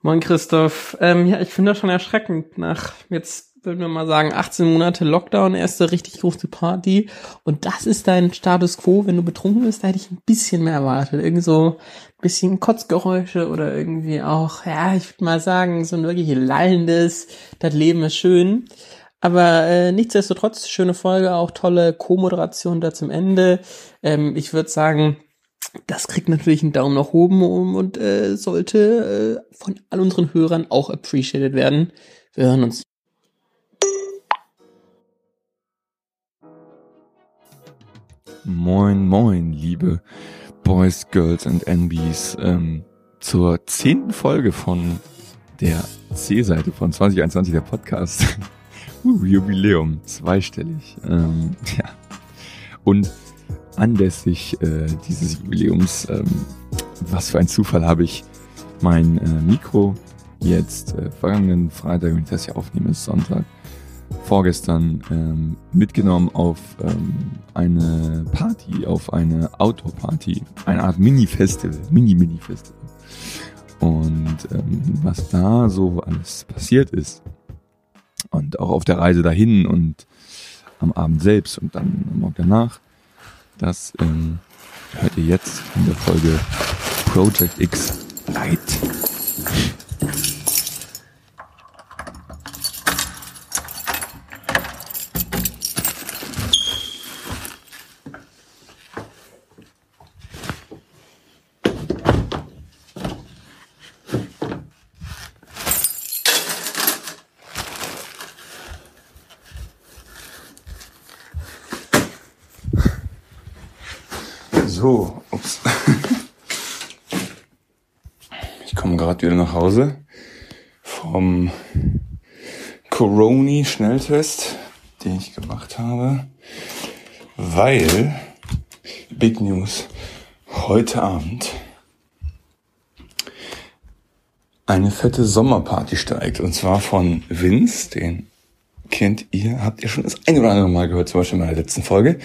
Moin Christoph. Ähm, ja, ich finde das schon erschreckend. Nach jetzt würden wir mal sagen 18 Monate Lockdown, erste richtig große Party und das ist dein Status Quo, wenn du betrunken bist, da hätte ich ein bisschen mehr erwartet. Irgend so ein bisschen Kotzgeräusche oder irgendwie auch, ja, ich würde mal sagen, so ein wirklich lallendes, das Leben ist schön. Aber äh, nichtsdestotrotz, schöne Folge, auch tolle Co-Moderation da zum Ende. Ähm, ich würde sagen, das kriegt natürlich einen Daumen nach oben und äh, sollte äh, von all unseren Hörern auch appreciated werden. Wir hören uns. Moin, moin, liebe Boys, Girls and NBs, ähm, zur zehnten Folge von der C-Seite von 2021, der Podcast. Jubiläum, zweistellig. Ähm, ja. Und anlässlich äh, dieses Jubiläums, ähm, was für ein Zufall, habe ich mein äh, Mikro jetzt äh, vergangenen Freitag, wenn ich das hier aufnehme, ist Sonntag, vorgestern ähm, mitgenommen auf ähm, eine Party, auf eine Outdoor-Party, eine Art Mini-Festival, Mini-Mini-Festival. Und ähm, was da so alles passiert ist und auch auf der Reise dahin und am Abend selbst und dann am Morgen danach, das ähm, hört ihr jetzt in der Folge Project X Light. So, ups. Ich komme gerade wieder nach Hause vom Coroni-Schnelltest, den ich gemacht habe, weil, Big News, heute Abend eine fette Sommerparty steigt. Und zwar von Vince, den kennt ihr, habt ihr schon das ein oder andere Mal gehört, zum Beispiel in meiner letzten Folge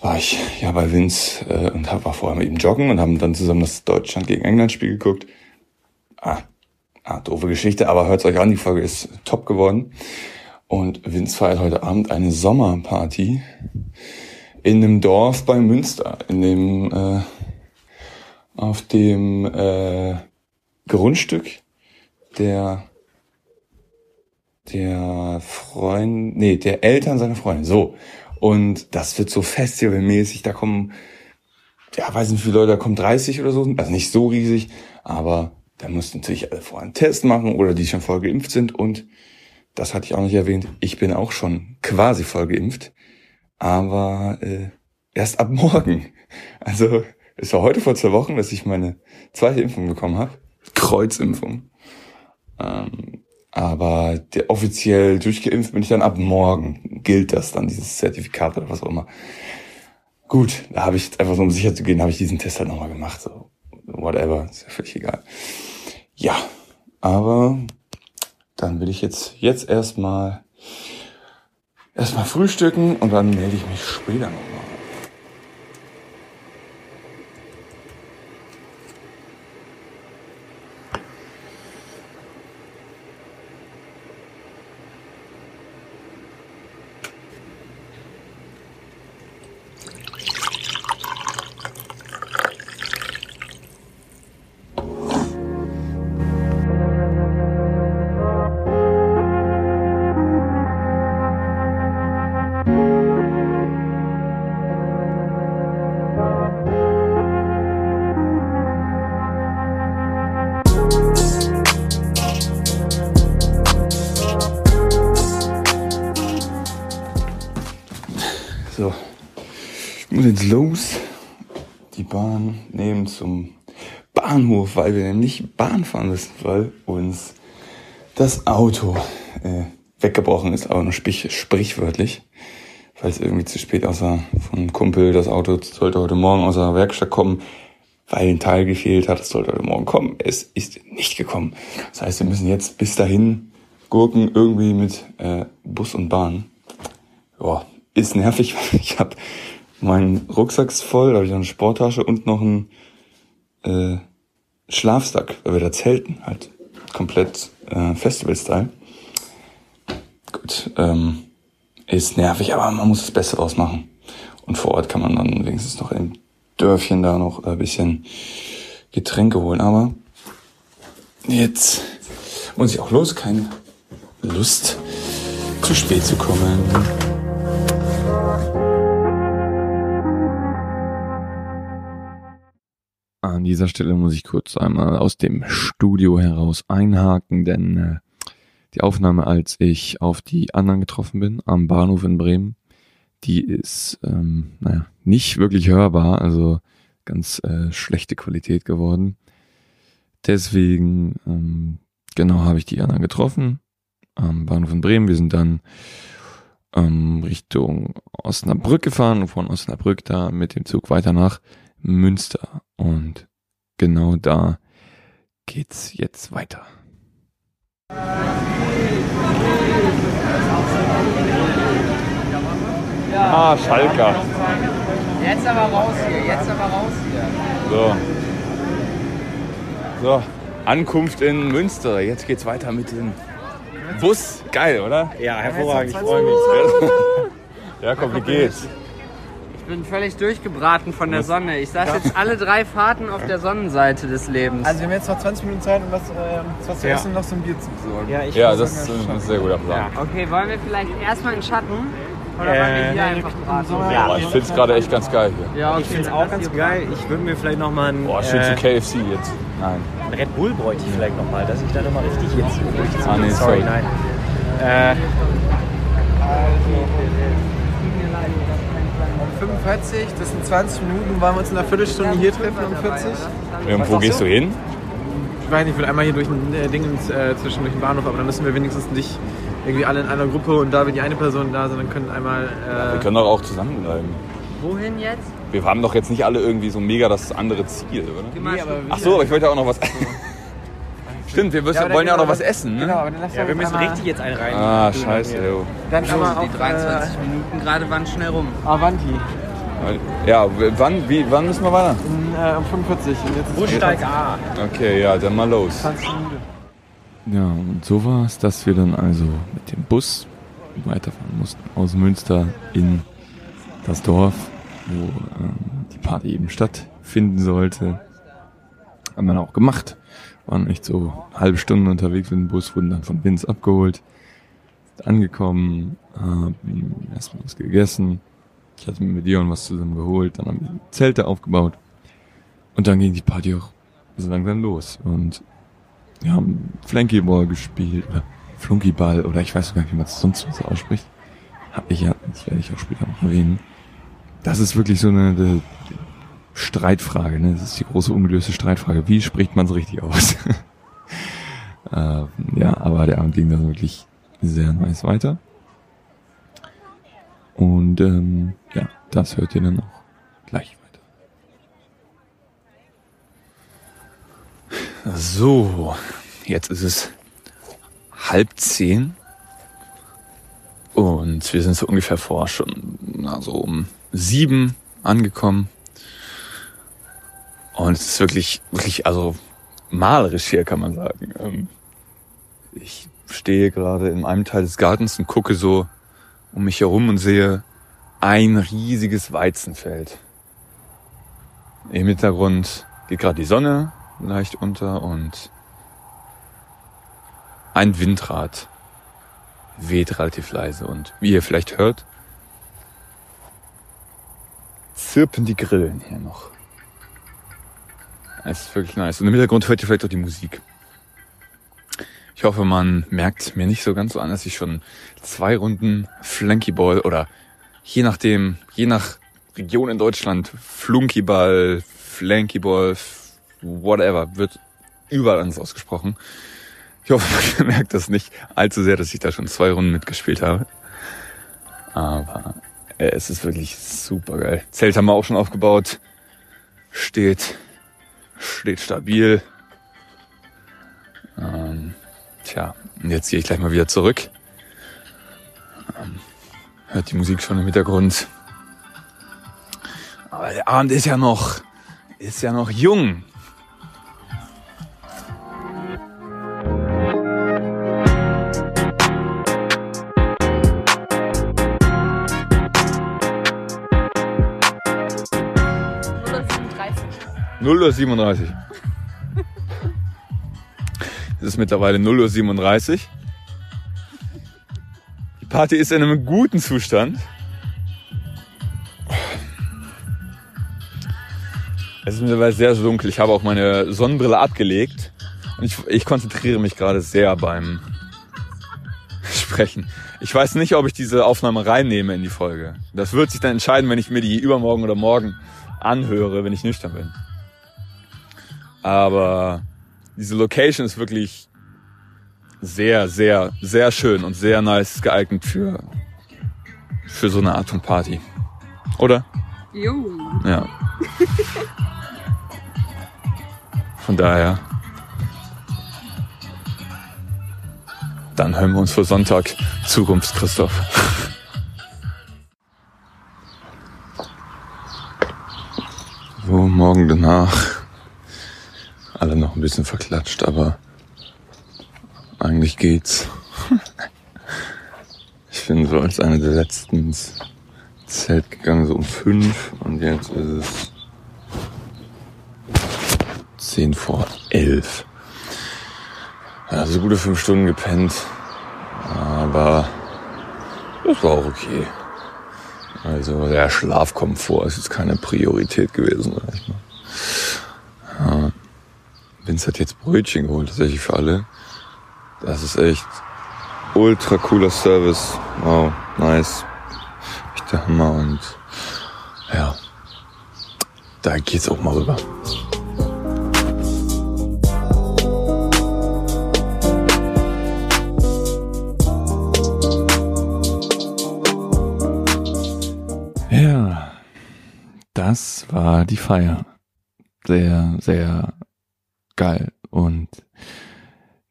war ich ja bei Vince äh, und hab, war vorher mit ihm joggen und haben dann zusammen das Deutschland gegen England Spiel geguckt. Ah, ah doofe Geschichte, aber hört's euch an, die Folge ist top geworden. Und Vince feiert heute Abend eine Sommerparty in einem Dorf bei Münster, in dem äh, auf dem äh, Grundstück der der Freund, nee, der Eltern seiner Freundin. So. Und das wird so festivalmäßig, da kommen, ja, weiß nicht wie viele Leute, da kommen 30 oder so, also nicht so riesig, aber da mussten natürlich alle vorher einen Test machen oder die schon voll geimpft sind und das hatte ich auch nicht erwähnt, ich bin auch schon quasi voll geimpft, aber äh, erst ab morgen. Also es war heute vor zwei Wochen, dass ich meine zweite Impfung bekommen habe, Kreuzimpfung. Ähm, aber der, offiziell durchgeimpft bin ich dann ab morgen. Gilt das dann, dieses Zertifikat oder was auch immer. Gut, da habe ich einfach so, um sicher zu gehen, habe ich diesen Test halt nochmal gemacht. So, whatever, ist ja völlig egal. Ja, aber dann will ich jetzt, jetzt erstmal erstmal frühstücken und dann melde ich mich später nochmal. So, ich muss jetzt los, die Bahn nehmen zum Bahnhof, weil wir nämlich Bahn fahren müssen, weil uns das Auto äh, weggebrochen ist, aber nur sprich, sprichwörtlich, weil es irgendwie zu spät aussah von Kumpel. Das Auto sollte heute Morgen aus der Werkstatt kommen, weil ein Teil gefehlt hat. Es sollte heute Morgen kommen. Es ist nicht gekommen. Das heißt, wir müssen jetzt bis dahin gurken irgendwie mit äh, Bus und Bahn. Ja, ist nervig, weil ich habe meinen Rucksack voll, da habe ich noch eine Sporttasche und noch einen äh, Schlafsack, weil wir da zelten halt komplett äh, Festival-Style. Gut, ähm, ist nervig, aber man muss das Beste draus machen. Und vor Ort kann man dann wenigstens noch im Dörfchen da noch ein bisschen Getränke holen. Aber jetzt muss ich auch los, keine Lust, zu spät zu kommen. Dieser Stelle muss ich kurz einmal aus dem Studio heraus einhaken, denn äh, die Aufnahme, als ich auf die anderen getroffen bin, am Bahnhof in Bremen, die ist, ähm, naja, nicht wirklich hörbar, also ganz äh, schlechte Qualität geworden. Deswegen, ähm, genau, habe ich die anderen getroffen am Bahnhof in Bremen. Wir sind dann ähm, Richtung Osnabrück gefahren und von Osnabrück da mit dem Zug weiter nach Münster. Und genau da geht's jetzt weiter. Ah, Schalker. Jetzt aber raus hier, jetzt aber raus hier. So. So, Ankunft in Münster. Jetzt geht's weiter mit dem Bus. Geil, oder? Ja, hervorragend, ich freue mich. Ja, komm, wie geht's? Ich bin völlig durchgebraten von der Sonne. Ich saß jetzt alle drei Fahrten auf der Sonnenseite des Lebens. Also wir haben jetzt noch 20 Minuten Zeit, um was, äh, was zu essen und noch so ein Bier zu besorgen. ja, ich Ja, das ist ein sehr guter Plan. Okay, wollen wir vielleicht erstmal in Schatten? Oder wollen wir hier einfach braten? Ja. Boah, ich find's gerade echt ganz geil hier. Ja, okay, Ich finde es auch ganz geil. Ich würde mir vielleicht nochmal einen, Boah, schön zu äh, KFC jetzt. Nein. einen Red Bull bräuchte ich vielleicht nochmal, dass ich da nochmal richtig jetzt durchziehe. Ah, nee, sorry, sorry. nein. Äh, Um 45, das sind 20 Minuten, wollen wir uns in einer Viertelstunde hier treffen um 40? Und wo gehst du hin? Ich weiß nicht, ich will einmal hier durch ein äh, Ding äh, zwischen durch den Bahnhof, aber dann müssen wir wenigstens nicht irgendwie alle in einer Gruppe und da wir die eine Person da sind, dann können einmal... Wir Äh, können doch auch zusammenbleiben. Wohin jetzt? Wir haben doch jetzt nicht alle irgendwie so mega das andere Ziel, oder? Mal aber Ach so, aber ich wollte auch noch was. Stimmt, wir müssen, Ja, wollen ja auch noch was essen, ne? Genau, aber dann lass ja, wir müssen richtig jetzt einen rein. Ah, scheiße, jo. Dann aber auch... die 23 Minuten gerade waren schnell rum. Äh, Avanti, Ja, wann, wie, wann müssen wir weiter? äh, um 45. Und jetzt ist Bussteig A. Okay, ja, dann mal los. 20 Minuten. Ja, und so war es, dass wir dann also mit dem Bus weiterfahren mussten aus Münster in das Dorf, wo ähm, die Party eben stattfinden sollte. Haben wir dann auch gemacht. Waren echt so halbe Stunde unterwegs mit dem Bus, wurden dann von Vince abgeholt, angekommen, haben erstmal was gegessen. Ich hatte mit Dion was zusammen geholt, dann haben wir Zelte aufgebaut. Und dann ging die Party auch so langsam los. Und wir haben Flankyball gespielt oder Flunkyball oder ich weiß gar nicht, wie man es sonst so ausspricht. Hab ich ja, das werde ich auch später noch erwähnen. Das ist wirklich so eine Streitfrage, ne? Das ist die große ungelöste Streitfrage. Wie spricht man es richtig aus? ähm, ja, aber der Abend ging dann wirklich sehr nice weiter. Und ähm, ja, das hört ihr dann auch gleich weiter. So, jetzt ist es halb zehn. Und wir sind so ungefähr vor schon, na, so um sieben angekommen. Und es ist wirklich, wirklich, also malerisch hier, kann man sagen. Ähm, Ich stehe gerade in einem Teil des Gartens und gucke so um mich herum und sehe ein riesiges Weizenfeld. Im Hintergrund geht gerade die Sonne leicht unter und ein Windrad weht relativ leise und wie ihr vielleicht hört, zirpen die Grillen hier noch. Es ist wirklich nice. Und im Hintergrund hört ihr vielleicht auch die Musik. Ich hoffe, man merkt mir nicht so ganz so an, dass ich schon zwei Runden Flankyball oder je nachdem, je nach Region in Deutschland, Flunkyball, Flankyball, whatever, wird überall anders ausgesprochen. Ich hoffe, man merkt das nicht allzu sehr, dass ich da schon zwei Runden mitgespielt habe. Aber äh, es ist wirklich super geil. Zelt haben wir auch schon aufgebaut. Steht, steht stabil. Ähm, tja, jetzt gehe ich gleich mal wieder zurück. Ähm, hört die Musik schon im Hintergrund. Aber der Abend ist ja noch, ist ja noch jung. 0.37 Uhr. Es ist mittlerweile 0.37 Uhr. Die Party ist in einem guten Zustand. Es ist mittlerweile sehr, sehr dunkel. Ich habe auch meine Sonnenbrille abgelegt. Und ich, ich konzentriere mich gerade sehr beim Sprechen. Ich weiß nicht, ob ich diese Aufnahme reinnehme in die Folge. Das wird sich dann entscheiden, wenn ich mir die übermorgen oder morgen anhöre, wenn ich nüchtern bin. Aber diese Location ist wirklich sehr, sehr, sehr schön und sehr nice geeignet für, für so eine Art von Party. Oder? Jo. Ja. Von daher. Dann hören wir uns für Sonntag Zukunft Christoph. So, morgen danach. Alle noch ein bisschen verklatscht, aber eigentlich geht's. Ich bin so als einer der letzten ins Zelt gegangen, so um fünf und jetzt ist es zehn vor elf. Also gute fünf Stunden gepennt, aber das war auch okay. Also der Schlafkomfort ist jetzt keine Priorität gewesen, sag ich mal. Vince hat jetzt Brötchen geholt, tatsächlich für alle. Das ist echt ultra cooler Service. Wow, nice. Echt der Hammer und ja, da geht's auch mal rüber. Ja, das war die Feier. Sehr, sehr geil. Und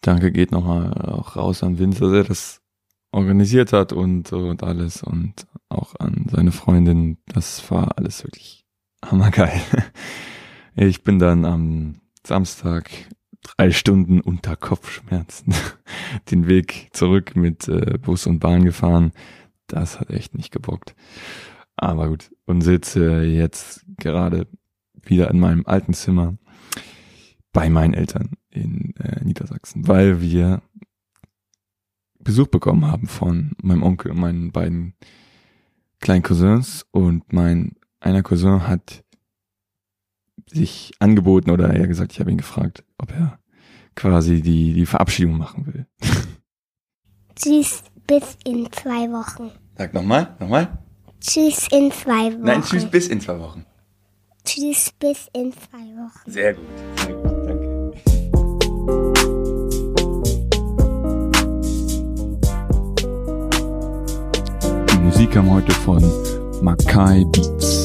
danke geht nochmal auch raus an Winzer, der das organisiert hat und, und alles. Und auch an seine Freundin. Das war alles wirklich hammergeil. Ich bin dann am Samstag drei Stunden unter Kopfschmerzen den Weg zurück mit äh, Bus und Bahn gefahren. Das hat echt nicht gebockt. Aber gut, und sitze jetzt gerade wieder in meinem alten Zimmer bei meinen Eltern in äh, Niedersachsen, weil wir Besuch bekommen haben von meinem Onkel und meinen beiden kleinen Cousins und mein einer Cousin hat sich angeboten oder eher gesagt, ich habe ihn gefragt, ob er quasi die die Verabschiedung machen will. Tschüss, bis in zwei Wochen. Sag nochmal, nochmal. Tschüss in zwei Wochen. Nein, tschüss bis in zwei Wochen. Tschüss, bis in zwei Wochen. Sehr gut, sehr gut, kam heute von Makai Beat.